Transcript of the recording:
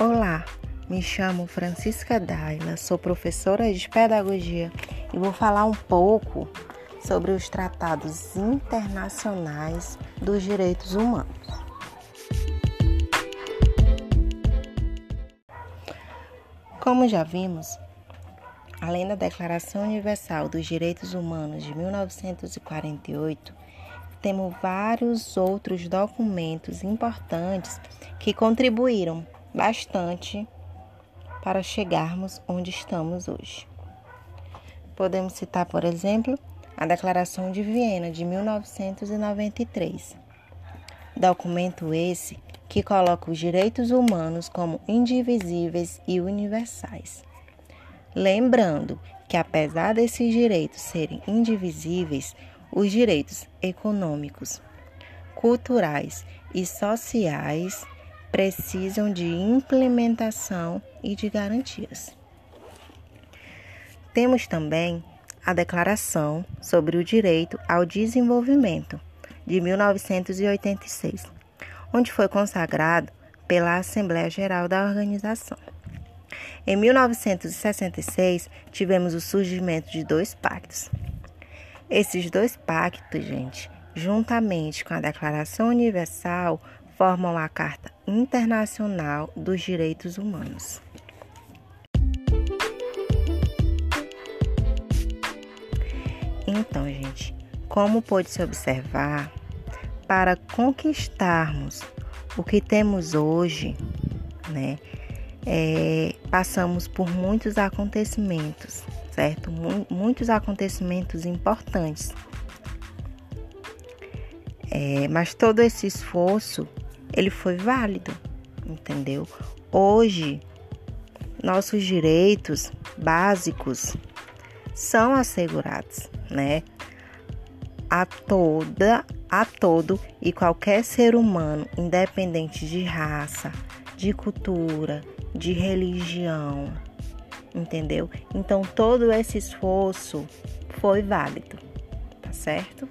Olá, me chamo Francisca Daila, sou professora de pedagogia e vou falar um pouco sobre os tratados internacionais dos direitos humanos. Como já vimos, além da Declaração Universal dos Direitos Humanos de 1948, temos vários outros documentos importantes que contribuíram bastante para chegarmos onde estamos hoje. Podemos citar, por exemplo, a Declaração de Viena de 1993. Documento esse que coloca os direitos humanos como indivisíveis e universais. Lembrando que, apesar desses direitos serem indivisíveis, os direitos econômicos, culturais e sociais precisam de implementação e de garantias. Temos também a Declaração sobre o Direito ao Desenvolvimento, de 1986, onde foi consagrado pela Assembleia Geral da organização. Em 1966, tivemos o surgimento de dois pactos. Esses dois pactos, gente, juntamente com a Declaração Universal, formam a Carta Internacional dos Direitos Humanos. Então, gente, como pôde se observar, para conquistarmos o que temos hoje, né, é, passamos por muitos acontecimentos, certo? Muitos acontecimentos importantes. É, mas todo esse esforço ele foi válido, entendeu? Hoje nossos direitos básicos são assegurados, né? A toda a todo e qualquer ser humano, independente de raça, de cultura, de religião, entendeu? Então todo esse esforço foi válido, tá certo?